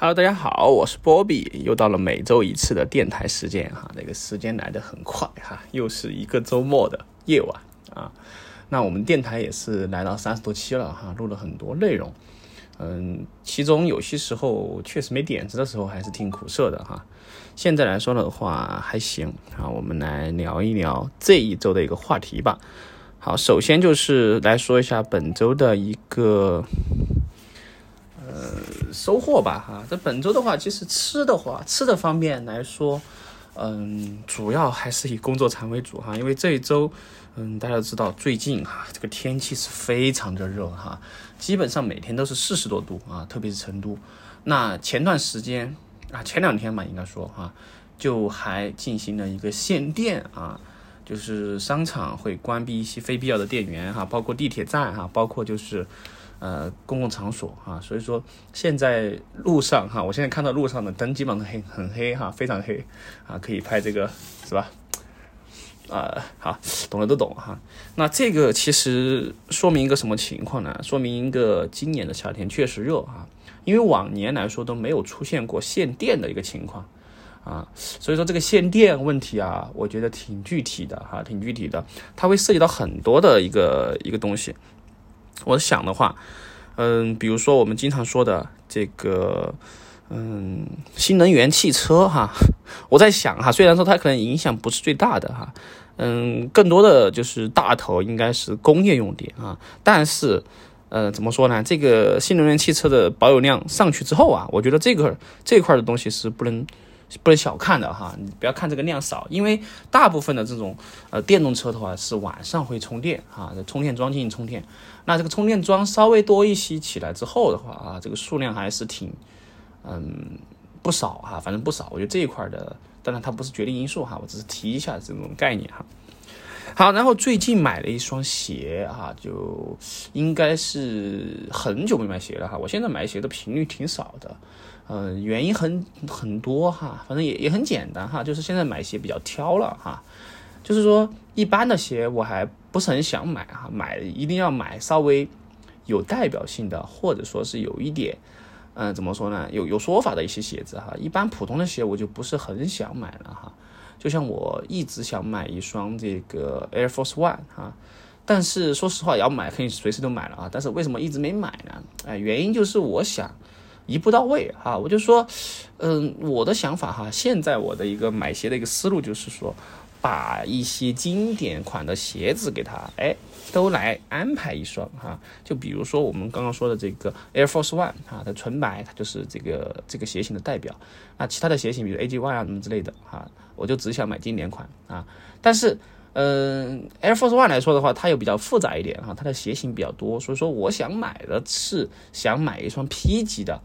Hello，大家好，我是波比，又到了每周一次的电台时间哈，那个时间来得很快哈，又是一个周末的夜晚啊。那我们电台也是来到三十多期了哈，录了很多内容，嗯，其中有些时候确实没点子的时候还是挺苦涩的哈。现在来说的话还行啊，我们来聊一聊这一周的一个话题吧。好，首先就是来说一下本周的一个。呃，收获吧，哈，这本周的话，其实吃的话，吃的方面来说，嗯，主要还是以工作餐为主哈，因为这一周，嗯，大家知道最近哈，这个天气是非常的热哈，基本上每天都是四十多度啊，特别是成都。那前段时间啊，前两天吧，应该说哈，就还进行了一个限电啊，就是商场会关闭一些非必要的电源哈，包括地铁站哈，包括就是。呃，公共场所哈，所以说现在路上哈，我现在看到路上的灯基本上黑很黑哈，非常黑啊，可以拍这个是吧？啊，好，懂的都懂哈。那这个其实说明一个什么情况呢？说明一个今年的夏天确实热哈，因为往年来说都没有出现过限电的一个情况啊，所以说这个限电问题啊，我觉得挺具体的哈，挺具体的，它会涉及到很多的一个一个东西。我想的话，嗯，比如说我们经常说的这个，嗯，新能源汽车哈，我在想哈，虽然说它可能影响不是最大的哈，嗯，更多的就是大头应该是工业用电啊，但是，呃，怎么说呢？这个新能源汽车的保有量上去之后啊，我觉得这个这块的东西是不能。不能小看的哈，你不要看这个量少，因为大部分的这种呃电动车的话是晚上会充电哈，充电桩进行充电，那这个充电桩稍微多一些起来之后的话啊，这个数量还是挺嗯不少哈，反正不少，我觉得这一块的，当然它不是决定因素哈，我只是提一下这种概念哈。好，然后最近买了一双鞋哈，就应该是很久没买鞋了哈，我现在买鞋的频率挺少的。呃，原因很很多哈，反正也也很简单哈，就是现在买鞋比较挑了哈，就是说一般的鞋我还不是很想买哈，买一定要买稍微有代表性的，或者说是有一点，嗯，怎么说呢，有有说法的一些鞋子哈，一般普通的鞋我就不是很想买了哈，就像我一直想买一双这个 Air Force One 哈，但是说实话要买可以随时都买了啊，但是为什么一直没买呢？哎，原因就是我想。一步到位哈，我就说，嗯，我的想法哈，现在我的一个买鞋的一个思路就是说，把一些经典款的鞋子给他，哎，都来安排一双哈。就比如说我们刚刚说的这个 Air Force One 哈，它纯白，它就是这个这个鞋型的代表。那其他的鞋型，比如 AJ One 啊什么之类的哈，我就只想买经典款啊。但是，嗯，Air Force One 来说的话，它又比较复杂一点哈，它的鞋型比较多，所以说我想买的是想买一双 P 级的。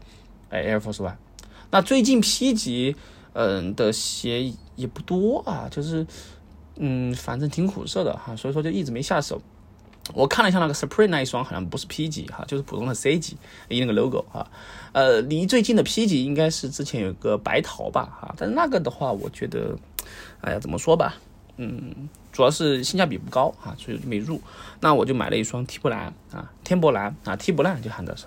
哎，Air Force One，那最近 P 级，嗯的鞋也不多啊，就是，嗯，反正挺苦涩的哈，所以说就一直没下手。我看了一下那个 Supreme 那一双，好像不是 P 级哈，就是普通的 C 级，一那个 logo 哈。呃，离最近的 P 级应该是之前有个白桃吧哈，但是那个的话，我觉得，哎呀，怎么说吧，嗯，主要是性价比不高啊，所以没入。那我就买了一双 T 波兰啊，天波兰啊，T 波兰就喊的是。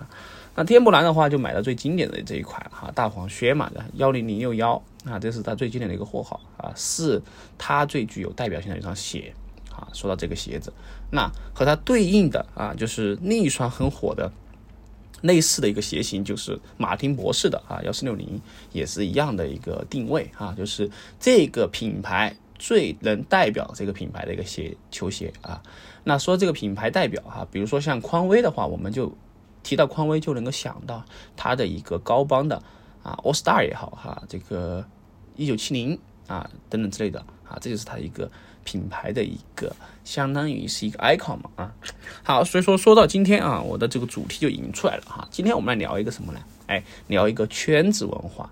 那天波兰的话，就买了最经典的这一款哈，大黄靴嘛的幺零零六幺啊，这是它最经典的一个货号啊，是它最具有代表性的一双鞋啊。说到这个鞋子，那和它对应的啊，就是另一双很火的类似的一个鞋型，就是马丁博士的啊幺四六零，也是一样的一个定位啊，就是这个品牌最能代表这个品牌的一个鞋球鞋啊。那说这个品牌代表哈，比如说像匡威的话，我们就。提到匡威就能够想到它的一个高帮的啊，All Star 也好哈，这个一九七零啊等等之类的啊，这就是它一个品牌的一个相当于是一个 icon 嘛啊。好，所以说说到今天啊，我的这个主题就引出来了哈。今天我们来聊一个什么呢？哎，聊一个圈子文化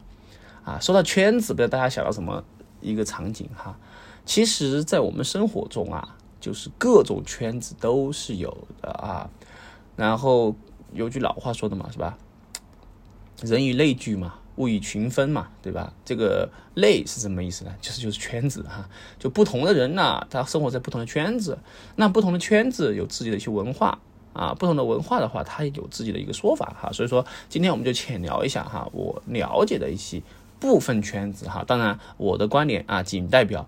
啊。说到圈子，不知道大家想到什么一个场景哈？其实，在我们生活中啊，就是各种圈子都是有的啊，然后。有句老话说的嘛，是吧？人以类聚嘛，物以群分嘛，对吧？这个类是什么意思呢？其实就是圈子哈，就不同的人呢，他生活在不同的圈子，那不同的圈子有自己的一些文化啊，不同的文化的话，它有自己的一个说法哈。所以说，今天我们就浅聊一下哈，我了解的一些部分圈子哈。当然，我的观点啊，仅代表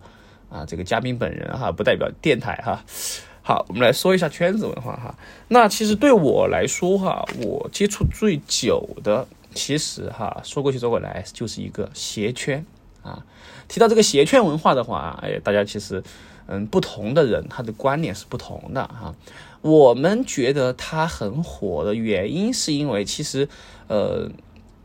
啊这个嘉宾本人哈，不代表电台哈。好，我们来说一下圈子文化哈。那其实对我来说哈，我接触最久的，其实哈说过去说过来就是一个鞋圈啊。提到这个鞋圈文化的话，哎，大家其实。嗯，不同的人他的观点是不同的哈。我们觉得它很火的原因，是因为其实，呃，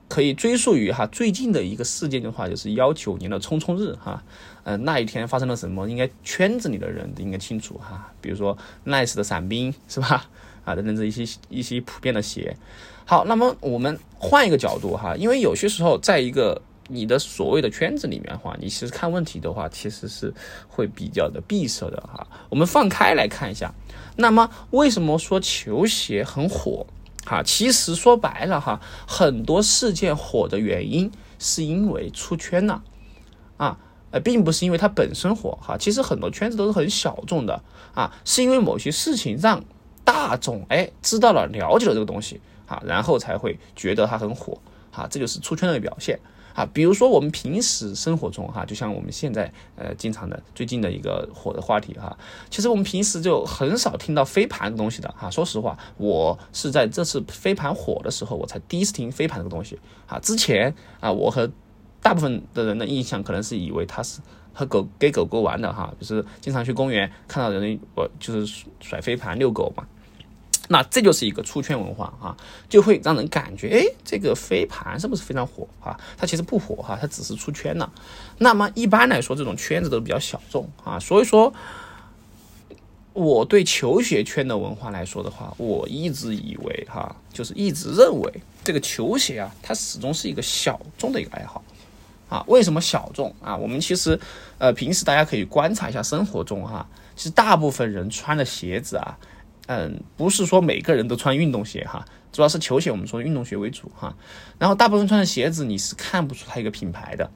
可以追溯于哈最近的一个事件的话，就是幺九年的冲冲日哈。嗯，那一天发生了什么，应该圈子里的人都应该清楚哈。比如说 Nice 的伞兵是吧？啊，等等这一些一些普遍的鞋。好，那么我们换一个角度哈，因为有些时候在一个。你的所谓的圈子里面的话，你其实看问题的话，其实是会比较的闭塞的哈。我们放开来看一下，那么为什么说球鞋很火？哈，其实说白了哈，很多事件火的原因是因为出圈了啊，呃，并不是因为它本身火哈。其实很多圈子都是很小众的啊，是因为某些事情让大众哎知道了、了解了这个东西啊，然后才会觉得它很火啊，这就是出圈的表现。啊，比如说我们平时生活中哈，就像我们现在呃经常的最近的一个火的话题哈，其实我们平时就很少听到飞盘的东西的哈。说实话，我是在这次飞盘火的时候，我才第一次听飞盘这个东西啊。之前啊，我和大部分的人的印象可能是以为它是和狗给狗狗玩的哈，就是经常去公园看到人我就是甩飞盘遛狗嘛。那这就是一个出圈文化啊，就会让人感觉，哎，这个飞盘是不是非常火啊？它其实不火哈，它只是出圈了。那么一般来说，这种圈子都比较小众啊。所以说，我对球鞋圈的文化来说的话，我一直以为哈，就是一直认为这个球鞋啊，它始终是一个小众的一个爱好啊。为什么小众啊？我们其实呃，平时大家可以观察一下生活中哈，其实大部分人穿的鞋子啊。嗯，不是说每个人都穿运动鞋哈，主要是球鞋，我们说运动鞋为主哈。然后大部分穿的鞋子你是看不出它一个品牌的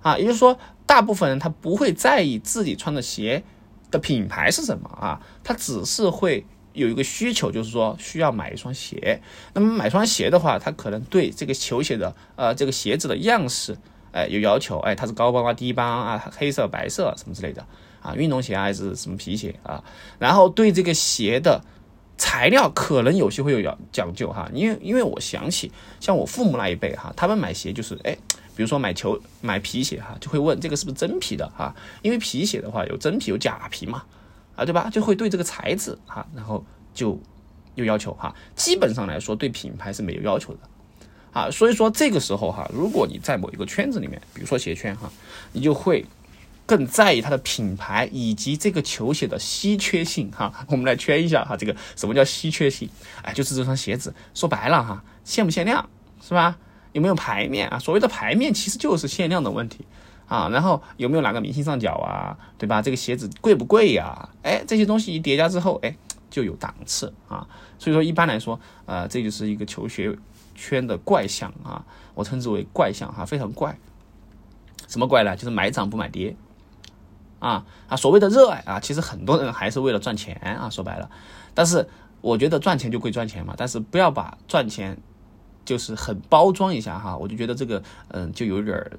啊，也就是说，大部分人他不会在意自己穿的鞋的品牌是什么啊，他只是会有一个需求，就是说需要买一双鞋。那么买双鞋的话，他可能对这个球鞋的呃这个鞋子的样式哎有要求，哎它是高帮啊低帮啊黑色白色什么之类的。啊，运动鞋还是什么皮鞋啊？然后对这个鞋的材料可能有些会有要讲究哈，因为因为我想起像我父母那一辈哈，他们买鞋就是哎，比如说买球买皮鞋哈，就会问这个是不是真皮的哈，因为皮鞋的话有真皮有假皮嘛，啊对吧？就会对这个材质哈，然后就有要求哈。基本上来说对品牌是没有要求的啊，所以说这个时候哈，如果你在某一个圈子里面，比如说鞋圈哈，你就会。更在意它的品牌以及这个球鞋的稀缺性哈，我们来圈一下哈，这个什么叫稀缺性？哎，就是这双鞋子，说白了哈，限不限量是吧？有没有牌面啊？所谓的牌面其实就是限量的问题啊。然后有没有哪个明星上脚啊？对吧？这个鞋子贵不贵呀？哎，这些东西一叠加之后，哎，就有档次啊。所以说一般来说，呃，这就是一个球鞋圈的怪象啊，我称之为怪象哈，非常怪。什么怪呢？就是买涨不买跌。啊啊，所谓的热爱啊，其实很多人还是为了赚钱啊，说白了。但是我觉得赚钱就归赚钱嘛，但是不要把赚钱就是很包装一下哈，我就觉得这个嗯就有点儿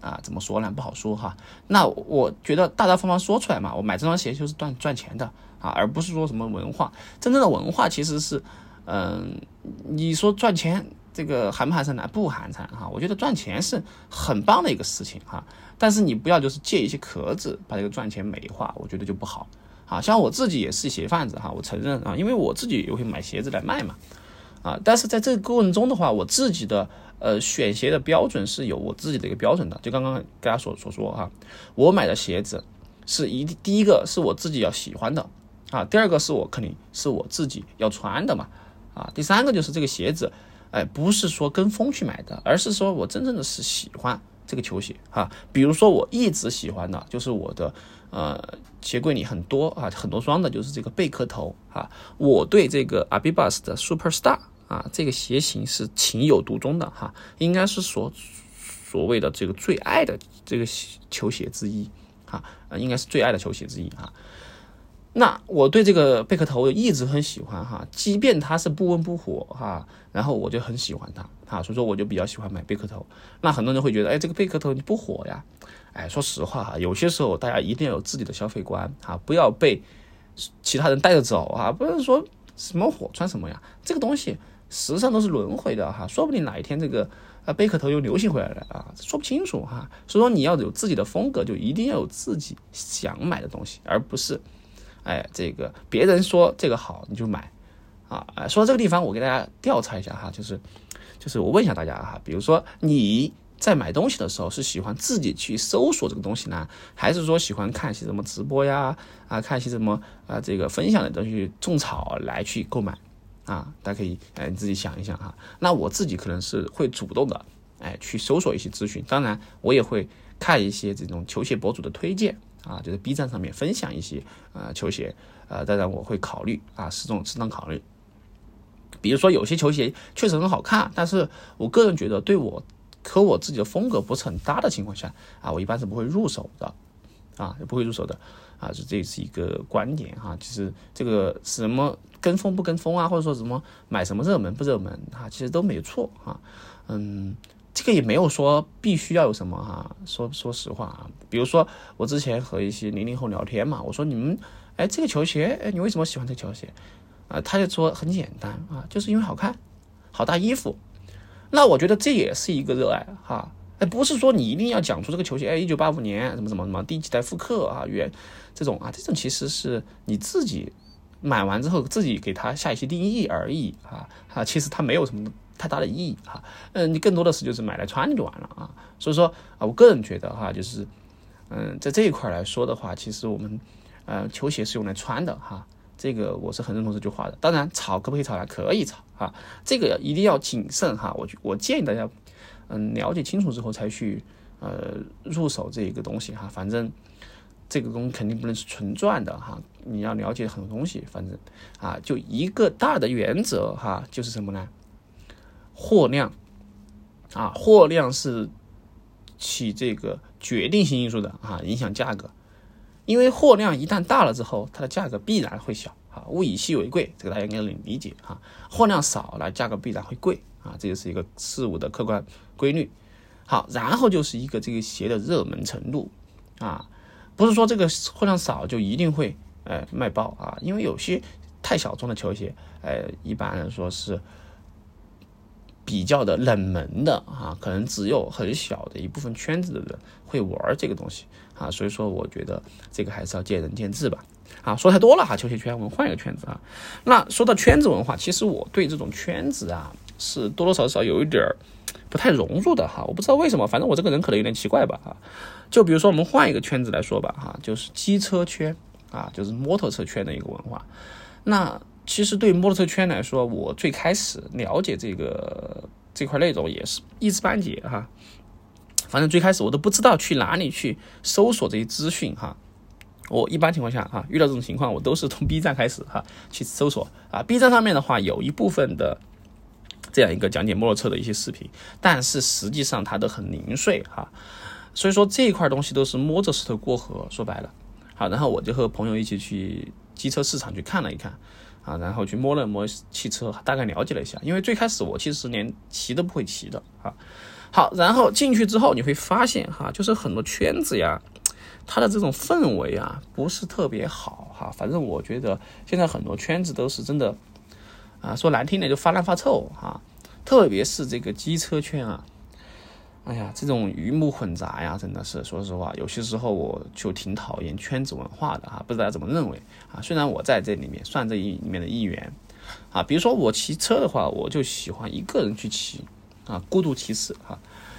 啊，怎么说呢？不好说哈。那我觉得大大方方说出来嘛，我买这双鞋就是赚赚钱的啊，而不是说什么文化。真正的文化其实是嗯，你说赚钱这个寒不寒碜呢？不寒碜哈。我觉得赚钱是很棒的一个事情哈。但是你不要就是借一些壳子把这个赚钱美化，我觉得就不好。啊，像我自己也是鞋贩子哈，我承认啊，因为我自己也会买鞋子来卖嘛。啊，但是在这个过程中的话，我自己的呃选鞋的标准是有我自己的一个标准的。就刚刚大家所所说哈，我买的鞋子是一第一个是我自己要喜欢的啊，第二个是我肯定是我自己要穿的嘛。啊，第三个就是这个鞋子，哎，不是说跟风去买的，而是说我真正的是喜欢。这个球鞋哈，比如说我一直喜欢的就是我的呃鞋柜里很多啊很多双的，就是这个贝壳头啊。我对这个 Abibas 的 Superstar 啊这个鞋型是情有独钟的哈，应该是所所谓的这个最爱的这个球鞋之一哈，应该是最爱的球鞋之一哈。那我对这个贝壳头一直很喜欢哈，即便它是不温不火哈，然后我就很喜欢它哈，所以说我就比较喜欢买贝壳头。那很多人会觉得，哎，这个贝壳头你不火呀？哎，说实话哈，有些时候大家一定要有自己的消费观啊，不要被其他人带着走啊，不是说什么火穿什么呀，这个东西时尚都是轮回的哈，说不定哪一天这个啊贝壳头又流行回来了啊，说不清楚哈。所以说你要有自己的风格，就一定要有自己想买的东西，而不是。哎，这个别人说这个好，你就买，啊，说到这个地方，我给大家调查一下哈，就是，就是我问一下大家哈，比如说你在买东西的时候是喜欢自己去搜索这个东西呢，还是说喜欢看一些什么直播呀，啊，看一些什么啊这个分享的东西种草来去购买，啊，大家可以哎你自己想一想哈。那我自己可能是会主动的，哎，去搜索一些资讯，当然我也会看一些这种球鞋博主的推荐。啊，就是 B 站上面分享一些呃球鞋，呃，当然我会考虑啊，适中适当考虑。比如说有些球鞋确实很好看，但是我个人觉得对我和我自己的风格不是很搭的情况下啊，我一般是不会入手的啊，也不会入手的啊，这这是一个观点哈。其实这个什么跟风不跟风啊，或者说什么买什么热门不热门啊，其实都没错啊，嗯。这也没有说必须要有什么哈，说说实话啊，比如说我之前和一些零零后聊天嘛，我说你们，哎，这个球鞋，哎，你为什么喜欢这个球鞋？啊，他就说很简单啊，就是因为好看，好搭衣服。那我觉得这也是一个热爱哈，哎，不是说你一定要讲出这个球鞋，哎，一九八五年什么什么什么第几代复刻啊，原这种啊，这种其实是你自己买完之后自己给他下一些定义而已啊，啊，其实它没有什么。太大的意义哈，嗯，你更多的是就是买来穿就完了啊，所以说啊，我个人觉得哈，就是嗯，在这一块来说的话，其实我们呃，球鞋是用来穿的哈，这个我是很认同这句话的。当然，炒可不可以炒呀？可以炒啊，这个一定要谨慎哈。我我建议大家嗯，了解清楚之后才去呃入手这一个东西哈。反正这个东肯定不能是纯赚的哈，你要了解很多东西。反正啊，就一个大的原则哈，就是什么呢？货量啊，货量是起这个决定性因素的啊，影响价格。因为货量一旦大了之后，它的价格必然会小啊。物以稀为贵，这个大家应该能理解哈。货量少了，价格必然会贵啊，这就是一个事物的客观规律。好，然后就是一个这个鞋的热门程度啊，不是说这个货量少就一定会呃卖爆啊，因为有些太小众的球鞋，呃，一般来说是。比较的冷门的啊，可能只有很小的一部分圈子的人会玩这个东西啊，所以说我觉得这个还是要见仁见智吧。啊，说太多了哈，球鞋圈，我们换一个圈子啊。那说到圈子文化，其实我对这种圈子啊是多多少少有一点儿不太融入的哈。我不知道为什么，反正我这个人可能有点奇怪吧哈。就比如说我们换一个圈子来说吧哈，就是机车圈啊，就是摩托车圈的一个文化。那其实对摩托车圈来说，我最开始了解这个这块内容也是一知半解哈。反正最开始我都不知道去哪里去搜索这些资讯哈。我一般情况下哈，遇到这种情况，我都是从 B 站开始哈去搜索啊。B 站上面的话，有一部分的这样一个讲解摩托车的一些视频，但是实际上它都很零碎哈。所以说这一块东西都是摸着石头过河，说白了。好，然后我就和朋友一起去机车市场去看了一看。啊，然后去摸了摸汽车，大概了解了一下。因为最开始我其实连骑都不会骑的啊。好，然后进去之后你会发现哈，就是很多圈子呀，它的这种氛围啊不是特别好哈。反正我觉得现在很多圈子都是真的啊，说难听点就发烂发臭哈。特别是这个机车圈啊。哎呀，这种鱼目混杂呀，真的是说实话，有些时候我就挺讨厌圈子文化的哈，不知道大家怎么认为啊？虽然我在这里面算这一里面的一员啊，比如说我骑车的话，我就喜欢一个人去骑啊，孤独骑士哈，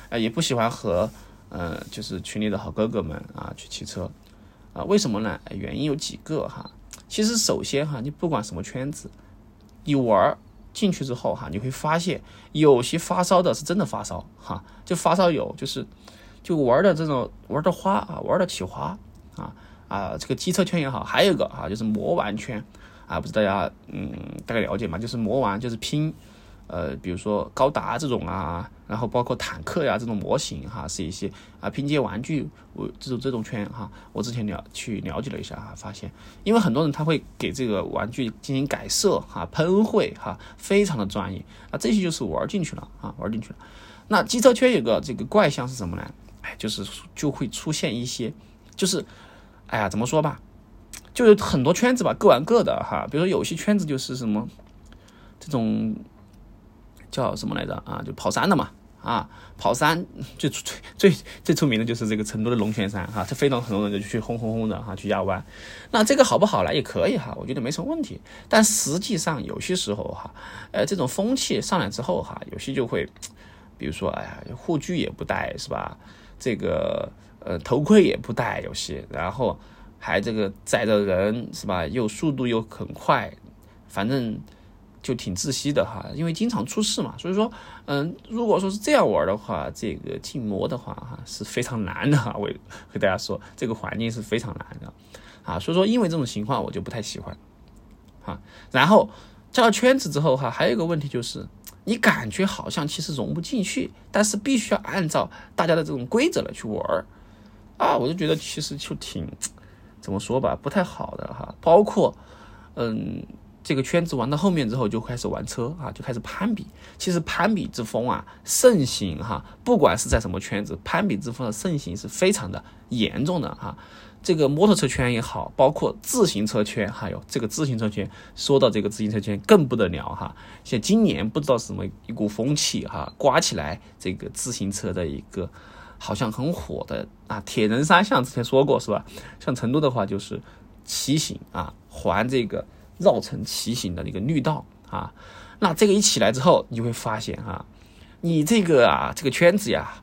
啊，也不喜欢和嗯，就是群里的好哥哥们啊去骑车啊，为什么呢？原因有几个哈，其实首先哈，你不管什么圈子，你玩儿。进去之后哈，你会发现有些发烧的是真的发烧哈，就发烧友就是就玩的这种玩的花啊，玩的起花啊啊，这个机车圈也好，还有一个啊就是魔玩圈啊，不知大家嗯大概了解嘛？就是魔玩就是拼呃，比如说高达这种啊，然后包括坦克呀这种模型哈，是一些啊拼接玩具，我这种这种圈哈，我之前了去了解了一下哈，发现，因为很多人他会给这个玩具进行改色哈、喷绘哈，非常的专业啊，这些就是玩进去了啊，玩进去了。那机车圈有个这个怪象是什么呢？哎，就是就会出现一些，就是哎呀，怎么说吧，就是很多圈子吧，各玩各的哈，比如说有些圈子就是什么这种。叫什么来着啊？就跑山的嘛啊，跑山 最最最最出名的就是这个成都的龙泉山哈，这非常很多人就去轰轰轰的哈去压弯。那这个好不好呢？也可以哈，我觉得没什么问题。但实际上有些时候哈，呃，这种风气上来之后哈，有些就会，比如说哎呀，护具也不戴是吧？这个呃头盔也不戴，有些然后还这个载着人是吧？又速度又很快，反正。就挺窒息的哈，因为经常出事嘛，所以说，嗯，如果说是这样玩的话，这个禁摩的话哈是非常难的哈。我和大家说，这个环境是非常难的啊，所以说因为这种情况我就不太喜欢啊。然后加了圈子之后哈，还有一个问题就是，你感觉好像其实融不进去，但是必须要按照大家的这种规则来去玩啊，我就觉得其实就挺怎么说吧，不太好的哈。包括嗯。这个圈子玩到后面之后，就开始玩车啊，就开始攀比。其实攀比之风啊盛行哈，不管是在什么圈子，攀比之风的盛行是非常的严重的哈。这个摩托车圈也好，包括自行车圈，还有这个自行车圈，说到这个自行车圈更不得了哈。像今年不知道什么一股风气哈，刮起来这个自行车的一个好像很火的啊。铁人三项之前说过是吧？像成都的话就是骑行啊，环这个。绕城骑行的那个绿道啊，那这个一起来之后，你就会发现哈，你这个啊，这个圈子呀，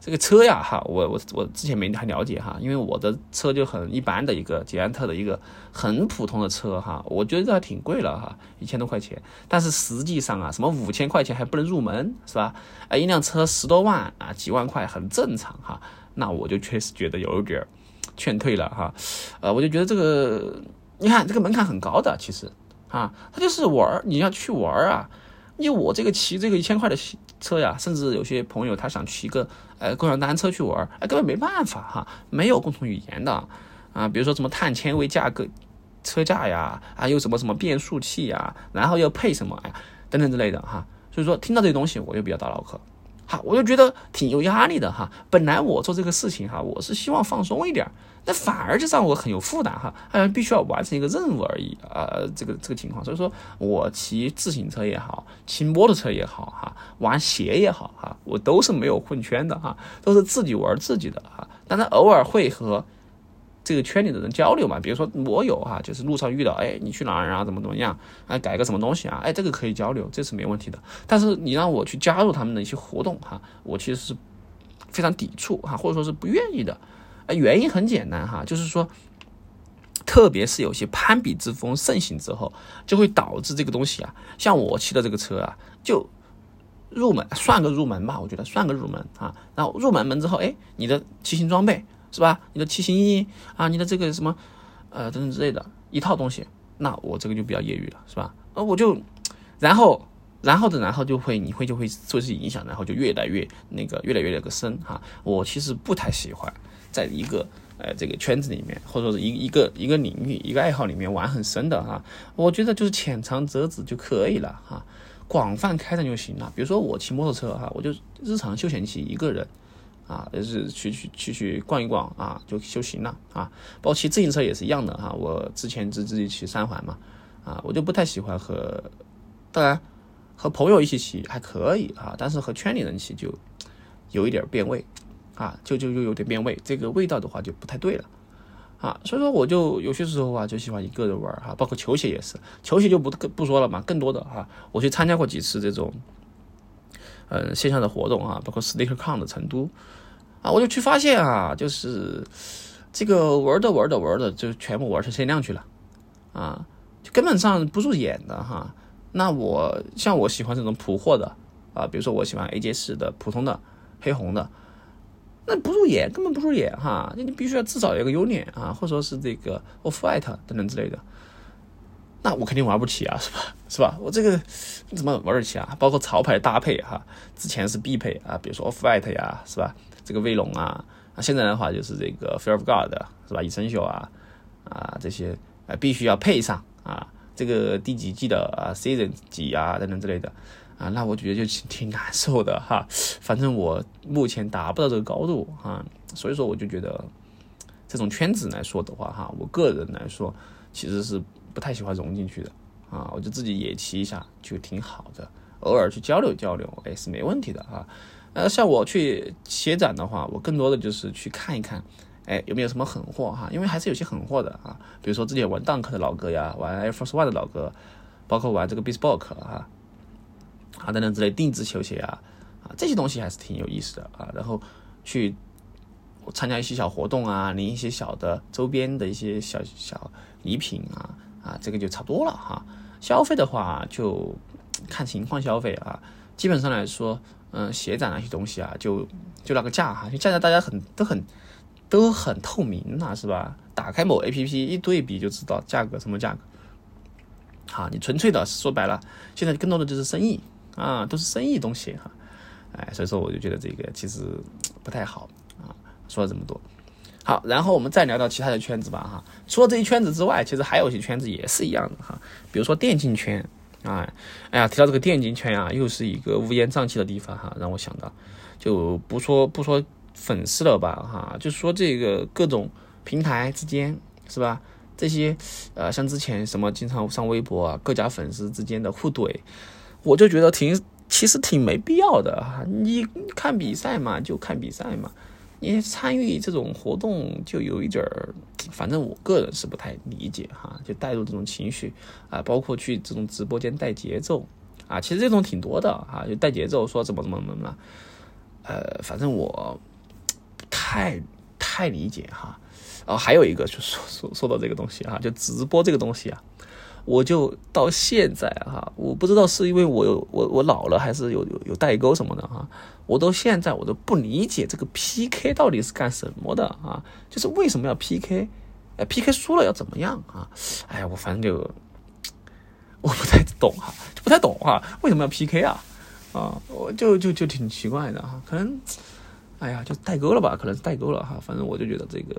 这个车呀哈，我我我之前没太了解哈，因为我的车就很一般的一个捷安特的一个很普通的车哈，我觉得还挺贵了哈，一千多块钱，但是实际上啊，什么五千块钱还不能入门是吧？啊，一辆车十多万啊，几万块很正常哈，那我就确实觉得有点劝退了哈，呃，我就觉得这个。你看这个门槛很高的，其实，啊，他就是玩儿，你要去玩儿啊。你我这个骑这个一千块的车呀，甚至有些朋友他想骑个呃共享单车去玩儿，哎，根本没办法哈，没有共同语言的啊。比如说什么碳纤维价格车架呀，啊，又什么什么变速器呀，然后要配什么哎等等之类的哈。所以说听到这些东西我就比较打脑壳。哈，我就觉得挺有压力的哈。本来我做这个事情哈，我是希望放松一点，那反而就让我很有负担哈，好像必须要完成一个任务而已啊。这个这个情况，所以说我骑自行车也好，骑摩托车也好哈，玩鞋也好哈，我都是没有混圈的哈，都是自己玩自己的哈。当然偶尔会和。这个圈里的人交流嘛，比如说我有哈，就是路上遇到，哎，你去哪儿啊？怎么怎么样？哎，改个什么东西啊？哎，这个可以交流，这是没问题的。但是你让我去加入他们的一些活动哈，我其实是非常抵触哈，或者说是不愿意的。哎，原因很简单哈，就是说，特别是有些攀比之风盛行之后，就会导致这个东西啊，像我骑的这个车啊，就入门算个入门吧，我觉得算个入门啊。然后入门门之后，哎，你的骑行装备。是吧？你的骑行衣啊，你的这个什么，呃，等等之类的一套东西，那我这个就比较业余了，是吧？呃，我就，然后，然后的，然后就会，你会就会受这些影响，然后就越来越那个，越来越那个深哈。我其实不太喜欢在一个呃这个圈子里面，或者说一一个一个领域一个爱好里面玩很深的哈。我觉得就是浅尝辄止就可以了哈，广泛开展就行了。比如说我骑摩托车哈，我就日常休闲骑一个人。啊，也是去去去去逛一逛啊，就修行了啊。包括骑自行车也是一样的哈。我之前自自己骑三环嘛，啊，我就不太喜欢和，当然和朋友一起骑还可以啊，但是和圈里人骑就有一点变味啊，就就就有点变味，这个味道的话就不太对了啊。所以说我就有些时候啊，就喜欢一个人玩哈。包括球鞋也是，球鞋就不不说了嘛，更多的哈，我去参加过几次这种。呃，线下的活动啊，包括 SneakerCon 的成都啊，我就去发现啊，就是这个玩的玩的玩的，就全部玩成限量去了啊，就根本上不入眼的哈。那我像我喜欢这种普货的啊，比如说我喜欢 AJ 四的普通的黑红的，那不入眼，根本不入眼哈。那你必须要至少有个 Union 啊，或者说是这个 Off White 等等之类的。那我肯定玩不起啊，是吧？是吧？我这个怎么玩得起啊？包括潮牌搭配哈，之前是必配啊，比如说 Off White 呀，是吧？这个威龙啊，啊，现在的话就是这个 Fear of God 是吧？Essential 啊，啊这些啊必须要配上啊，这个第几季的啊 Season 几啊等等之类的啊，那我觉得就挺难受的哈。反正我目前达不到这个高度啊，所以说我就觉得这种圈子来说的话哈，我个人来说其实是。不太喜欢融进去的啊，我就自己野骑一下就挺好的，偶尔去交流交流，哎是没问题的啊。呃，像我去协展的话，我更多的就是去看一看，哎有没有什么狠货哈，因为还是有些狠货的啊。比如说之前玩 Dunk 的老哥呀，玩 Air Force One 的老哥，包括玩这个 Bespoke 啊，啊等等之类定制球鞋啊，啊这些东西还是挺有意思的啊。然后去参加一些小活动啊，领一些小的周边的一些小小礼品啊。啊，这个就差不多了哈。消费的话就看情况消费啊。基本上来说，嗯，鞋展那些东西啊，就就那个价哈，就价格大家很都很都很透明了，是吧？打开某 A P P 一对比就知道价格什么价格。好，你纯粹的说白了，现在更多的就是生意啊，都是生意东西哈。哎，所以说我就觉得这个其实不太好啊。说了这么多。好，然后我们再聊到其他的圈子吧，哈。除了这一圈子之外，其实还有一些圈子也是一样的，哈。比如说电竞圈，啊，哎呀，提到这个电竞圈啊，又是一个乌烟瘴气的地方，哈，让我想到，就不说不说粉丝了吧，哈，就说这个各种平台之间，是吧？这些，呃，像之前什么经常上微博啊，各家粉丝之间的互怼，我就觉得挺，其实挺没必要的，哈。你看比赛嘛，就看比赛嘛。你参与这种活动就有一点儿，反正我个人是不太理解哈，就带入这种情绪啊，包括去这种直播间带节奏啊，其实这种挺多的啊，就带节奏说怎么怎么怎么，呃，反正我太太理解哈。哦，还有一个就说说说到这个东西哈，就直播这个东西啊。我就到现在哈，我不知道是因为我有我我老了，还是有有有代沟什么的哈。我到现在我都不理解这个 PK 到底是干什么的啊？就是为什么要 PK？哎，PK 输了要怎么样啊？哎呀，我反正就我不太懂哈，就不太懂哈，为什么要 PK 啊？啊，我就就就挺奇怪的哈，可能哎呀，就代沟了吧？可能是代沟了哈。反正我就觉得这个。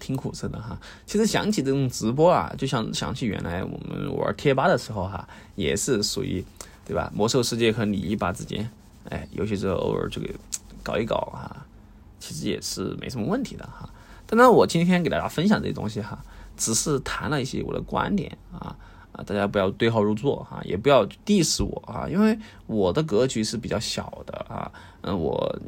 挺苦涩的哈，其实想起这种直播啊，就想想起原来我们玩贴吧的时候哈，也是属于，对吧？魔兽世界和你一把之间，哎，有些时候偶尔这个搞一搞哈，其实也是没什么问题的哈。当然，我今天给大家分享这些东西哈，只是谈了一些我的观点啊啊，大家不要对号入座哈，也不要 diss 我啊，因为我的格局是比较小的啊。嗯，我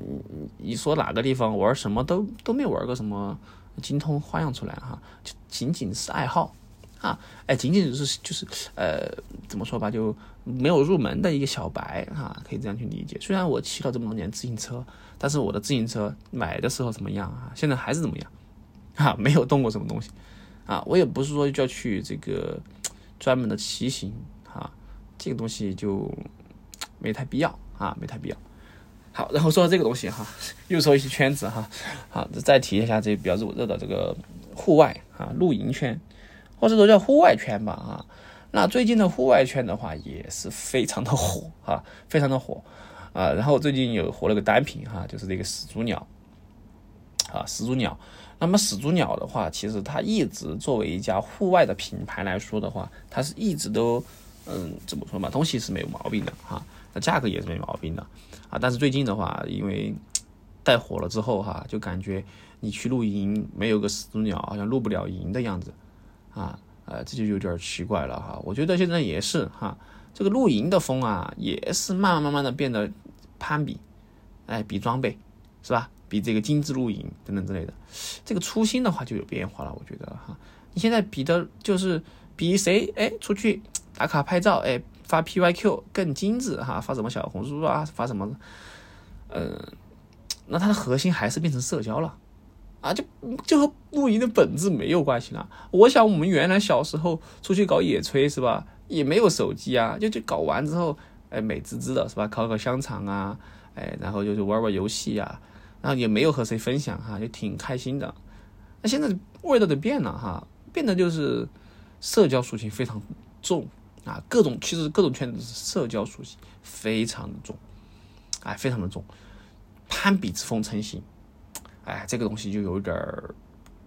你说哪个地方玩什么都都没玩过什么。精通花样出来哈，就仅仅是爱好啊，哎，仅仅是就是呃，怎么说吧，就没有入门的一个小白哈，可以这样去理解。虽然我骑了这么多年自行车，但是我的自行车买的时候怎么样啊？现在还是怎么样啊？没有动过什么东西啊？我也不是说就要去这个专门的骑行哈，这个东西就没太必要啊，没太必要。好，然后说到这个东西哈，又说一些圈子哈，好，再提一下这比较热热的这个户外啊露营圈，或者说叫户外圈吧啊。那最近的户外圈的话也是非常的火啊，非常的火啊。然后最近有火了个单品哈，就是这个始祖鸟啊，始祖鸟。那么始祖鸟的话，其实它一直作为一家户外的品牌来说的话，它是一直都嗯怎么说嘛，东西是没有毛病的哈，那价格也是没毛病的。啊，但是最近的话，因为带火了之后哈，就感觉你去露营没有个始祖鸟，好像露不了营的样子，啊，呃，这就有点奇怪了哈。我觉得现在也是哈，这个露营的风啊，也是慢慢慢慢的变得攀比，哎，比装备是吧？比这个精致露营等等之类的，这个初心的话就有变化了。我觉得哈，你现在比的就是比谁哎出去打卡拍照哎。发 PYQ 更精致哈，发什么小红书啊，发什么，呃，那它的核心还是变成社交了啊，就就和露营的本质没有关系了。我想我们原来小时候出去搞野炊是吧，也没有手机啊，就就搞完之后，哎，美滋滋的是吧，烤烤香肠啊，哎，然后就是玩玩游戏呀，然后也没有和谁分享哈，就挺开心的。那现在味道都变了哈，变得就是社交属性非常重啊，各种其实各种圈子是社交属性非常的重，哎，非常的重，攀比之风成型，哎，这个东西就有点儿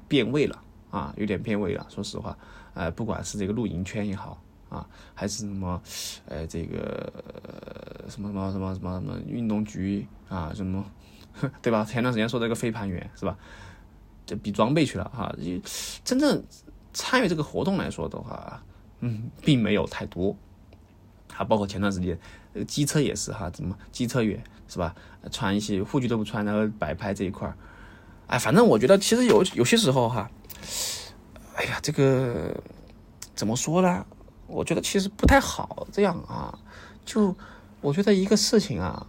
变味了啊，有点变味了。说实话，哎，不管是这个露营圈也好啊，还是什么，呃，这个什么什么什么什么什么运动局啊，什么，对吧？前段时间说这个飞盘员是吧？就比装备去了哈，真正参与这个活动来说的话，嗯，并没有太多。啊，包括前段时间，机车也是哈，怎么机车员是吧？穿一些护具都不穿，然后摆拍这一块儿，哎，反正我觉得其实有有些时候哈，哎呀，这个怎么说呢？我觉得其实不太好这样啊。就我觉得一个事情啊，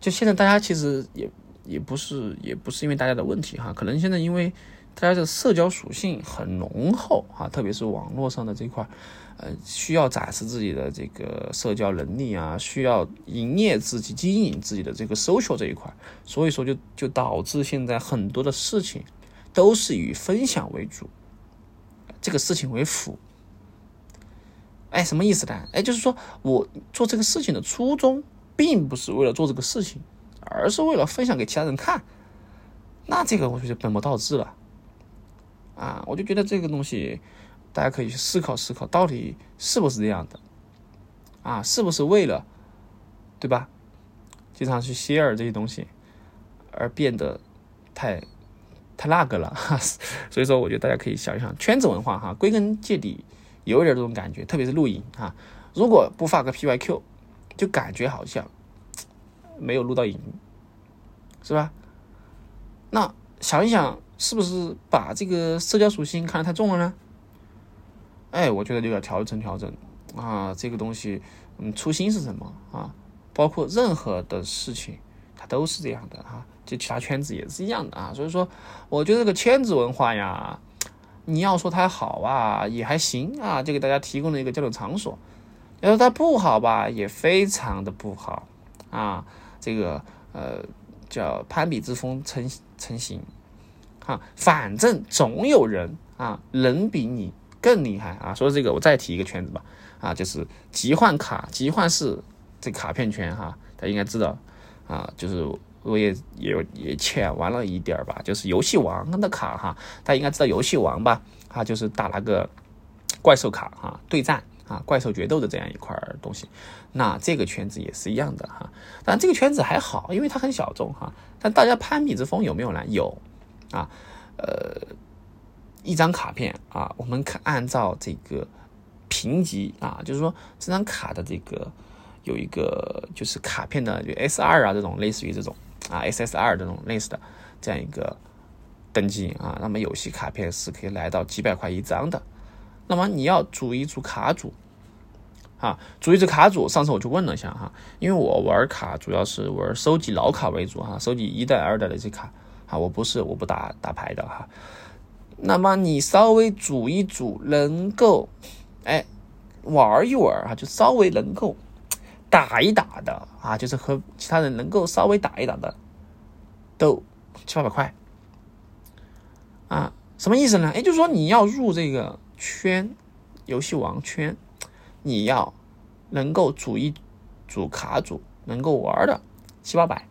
就现在大家其实也。也不是，也不是因为大家的问题哈，可能现在因为大家的社交属性很浓厚啊，特别是网络上的这块，呃，需要展示自己的这个社交能力啊，需要营业自己、经营自己的这个 social 这一块，所以说就就导致现在很多的事情都是以分享为主，这个事情为辅。哎，什么意思呢？哎，就是说我做这个事情的初衷，并不是为了做这个事情。而是为了分享给其他人看，那这个我觉得本末倒置了，啊，我就觉得这个东西大家可以去思考思考，到底是不是这样的，啊，是不是为了，对吧？经常去 share 这些东西，而变得太太那个了，哈 所以说我觉得大家可以想一想，圈子文化哈，归根结底有一点这种感觉，特别是露营啊，如果不发个 PYQ，就感觉好像。没有录到影，是吧？那想一想，是不是把这个社交属性看得太重了呢？哎，我觉得就要调整调整啊。这个东西，嗯，初心是什么啊？包括任何的事情，它都是这样的哈。就其他圈子也是一样的啊。所以说，我觉得这个圈子文化呀，你要说它好啊，也还行啊，就给大家提供了一个交流场所。要说它不好吧，也非常的不好啊。这个呃叫攀比之风成成型，哈，反正总有人啊能比你更厉害啊。说这个，我再提一个圈子吧，啊，就是集换卡、集换式这卡片圈哈，大家应该知道啊，就是我也也也浅玩了一点儿吧，就是游戏王的卡哈，大家应该知道游戏王吧？啊，就是打那个怪兽卡哈，对战。啊，怪兽决斗的这样一块东西，那这个圈子也是一样的哈。但这个圈子还好，因为它很小众哈。但大家攀比之风有没有呢？有啊，呃，一张卡片啊，我们可按照这个评级啊，就是说这张卡的这个有一个就是卡片的就 S 二啊这种类似于这种啊 SSR 这种类似的这样一个等级啊，那么游戏卡片是可以来到几百块一张的。那么你要组一组卡组。啊，组一组卡组，上次我就问了一下哈，因为我玩卡主要是玩收集老卡为主哈，收集一代、二代的这卡，啊，我不是我不打打牌的哈。那么你稍微组一组，能够哎玩一玩啊，就稍微能够打一打的啊，就是和其他人能够稍微打一打的，都七八百块啊，什么意思呢？也就是说你要入这个圈，游戏王圈。你要能够组一组卡组，能够玩的七八百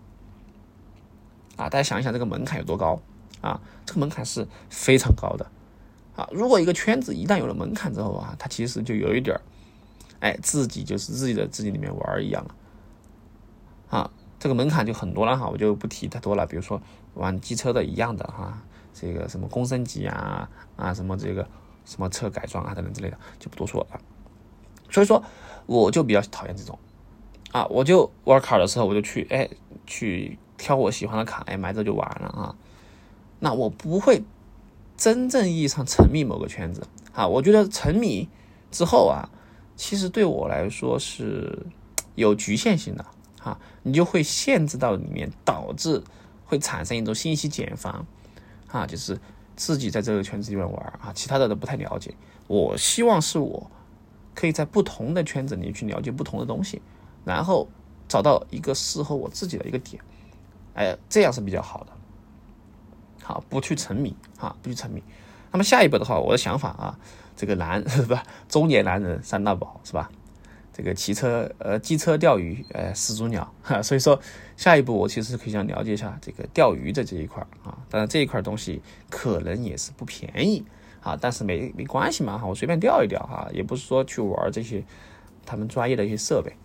啊！大家想一想，这个门槛有多高啊？这个门槛是非常高的啊！如果一个圈子一旦有了门槛之后啊，它其实就有一点儿，哎，自己就是自己的自己里面玩一样了啊！这个门槛就很多了哈，我就不提太多了。比如说玩机车的一样的哈，这个什么公升级啊啊，什么这个什么车改装啊等等之类的，就不多说了。所以说，我就比较讨厌这种，啊，我就玩卡的时候，我就去，哎，去挑我喜欢的卡，哎，买这就完了啊。那我不会真正意义上沉迷某个圈子，啊，我觉得沉迷之后啊，其实对我来说是有局限性的，啊，你就会限制到里面，导致会产生一种信息茧房，啊，就是自己在这个圈子里面玩，啊，其他的都不太了解。我希望是我。可以在不同的圈子里去了解不同的东西，然后找到一个适合我自己的一个点，哎，这样是比较好的。好，不去沉迷啊，不去沉迷。那么下一步的话，我的想法啊，这个男 是吧？中年男人三大宝是吧？这个骑车呃机车钓鱼呃始祖鸟哈，所以说下一步我其实可以想了解一下这个钓鱼的这一块啊，当然这一块东西可能也是不便宜啊，但是没没关系嘛哈，我随便钓一钓哈，也不是说去玩这些他们专业的一些设备，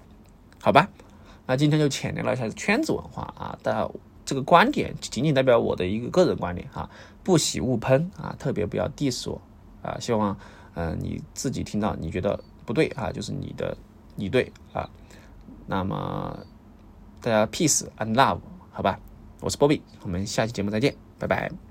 好吧？那今天就浅聊了一下圈子文化啊，但这个观点仅仅代表我的一个个人观点哈，不喜勿喷啊，特别不要 diss 我啊，希望嗯你自己听到你觉得不对啊，就是你的。你对啊，那么大家 peace and love，好吧，我是波比，我们下期节目再见，拜拜。